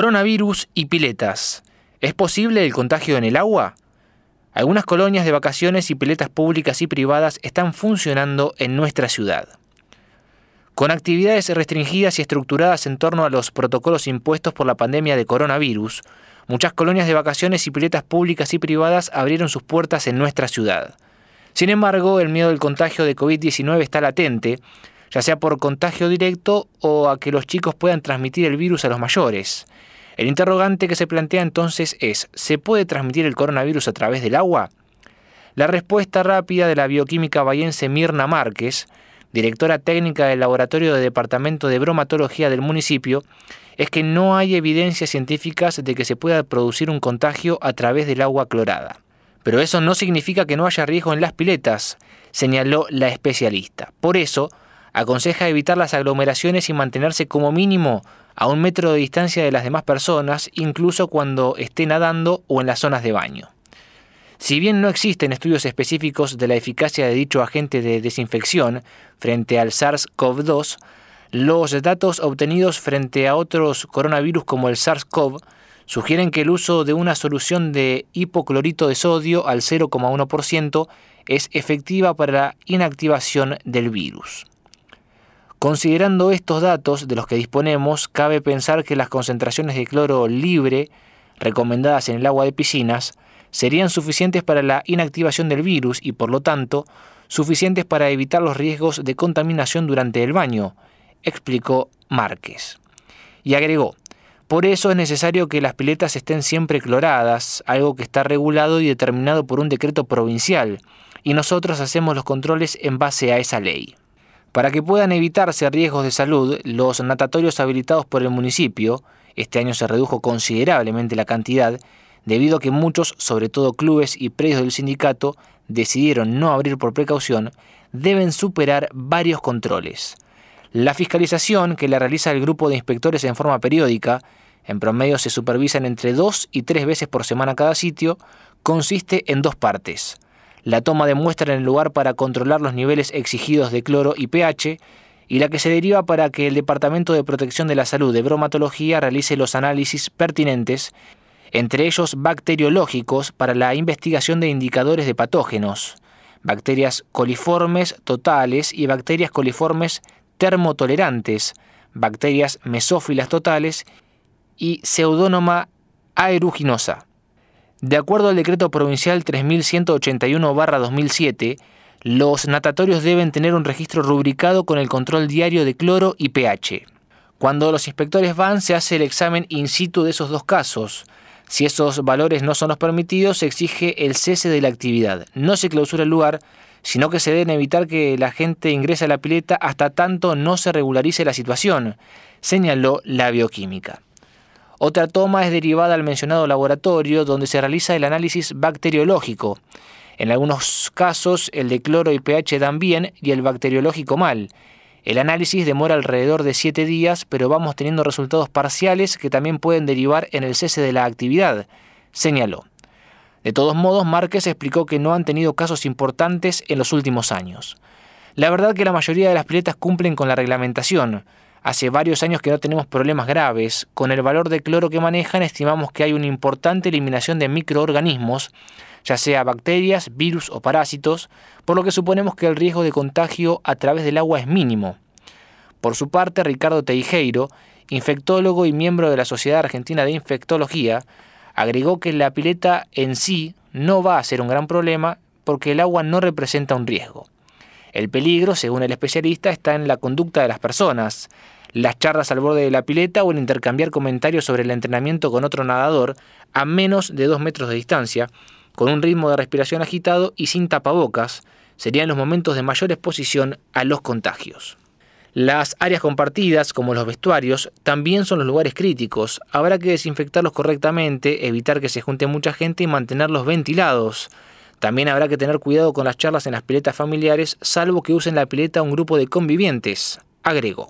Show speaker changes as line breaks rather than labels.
Coronavirus y piletas. ¿Es posible el contagio en el agua? Algunas colonias de vacaciones y piletas públicas y privadas están funcionando en nuestra ciudad. Con actividades restringidas y estructuradas en torno a los protocolos impuestos por la pandemia de coronavirus, muchas colonias de vacaciones y piletas públicas y privadas abrieron sus puertas en nuestra ciudad. Sin embargo, el miedo del contagio de COVID-19 está latente, ya sea por contagio directo o a que los chicos puedan transmitir el virus a los mayores. El interrogante que se plantea entonces es, ¿se puede transmitir el coronavirus a través del agua? La respuesta rápida de la bioquímica bayense Mirna Márquez, directora técnica del Laboratorio de Departamento de Bromatología del municipio, es que no hay evidencias científicas de que se pueda producir un contagio a través del agua clorada. Pero eso no significa que no haya riesgo en las piletas, señaló la especialista. Por eso, aconseja evitar las aglomeraciones y mantenerse como mínimo a un metro de distancia de las demás personas, incluso cuando esté nadando o en las zonas de baño. Si bien no existen estudios específicos de la eficacia de dicho agente de desinfección frente al SARS-CoV-2, los datos obtenidos frente a otros coronavirus como el SARS-CoV sugieren que el uso de una solución de hipoclorito de sodio al 0,1% es efectiva para la inactivación del virus. Considerando estos datos de los que disponemos, cabe pensar que las concentraciones de cloro libre recomendadas en el agua de piscinas serían suficientes para la inactivación del virus y por lo tanto suficientes para evitar los riesgos de contaminación durante el baño, explicó Márquez. Y agregó, por eso es necesario que las piletas estén siempre cloradas, algo que está regulado y determinado por un decreto provincial, y nosotros hacemos los controles en base a esa ley. Para que puedan evitarse riesgos de salud, los natatorios habilitados por el municipio, este año se redujo considerablemente la cantidad, debido a que muchos, sobre todo clubes y predios del sindicato, decidieron no abrir por precaución, deben superar varios controles. La fiscalización, que la realiza el grupo de inspectores en forma periódica, en promedio se supervisan entre dos y tres veces por semana cada sitio, consiste en dos partes la toma de muestra en el lugar para controlar los niveles exigidos de cloro y pH, y la que se deriva para que el Departamento de Protección de la Salud de Bromatología realice los análisis pertinentes, entre ellos bacteriológicos, para la investigación de indicadores de patógenos, bacterias coliformes totales y bacterias coliformes termotolerantes, bacterias mesófilas totales y pseudónoma aeruginosa. De acuerdo al decreto provincial 3181-2007, los natatorios deben tener un registro rubricado con el control diario de cloro y pH. Cuando los inspectores van, se hace el examen in situ de esos dos casos. Si esos valores no son los permitidos, se exige el cese de la actividad. No se clausura el lugar, sino que se deben evitar que la gente ingrese a la pileta hasta tanto no se regularice la situación, señaló la bioquímica. Otra toma es derivada al mencionado laboratorio donde se realiza el análisis bacteriológico. En algunos casos el de cloro y pH dan bien y el bacteriológico mal. El análisis demora alrededor de 7 días, pero vamos teniendo resultados parciales que también pueden derivar en el cese de la actividad, señaló. De todos modos, Márquez explicó que no han tenido casos importantes en los últimos años. La verdad que la mayoría de las piletas cumplen con la reglamentación, Hace varios años que no tenemos problemas graves. Con el valor de cloro que manejan estimamos que hay una importante eliminación de microorganismos, ya sea bacterias, virus o parásitos, por lo que suponemos que el riesgo de contagio a través del agua es mínimo. Por su parte, Ricardo Teijeiro, infectólogo y miembro de la Sociedad Argentina de Infectología, agregó que la pileta en sí no va a ser un gran problema porque el agua no representa un riesgo. El peligro, según el especialista, está en la conducta de las personas, las charlas al borde de la pileta o el intercambiar comentarios sobre el entrenamiento con otro nadador a menos de dos metros de distancia, con un ritmo de respiración agitado y sin tapabocas, serían los momentos de mayor exposición a los contagios. Las áreas compartidas, como los vestuarios, también son los lugares críticos. Habrá que desinfectarlos correctamente, evitar que se junte mucha gente y mantenerlos ventilados. También habrá que tener cuidado con las charlas en las piletas familiares, salvo que usen la pileta un grupo de convivientes, agregó.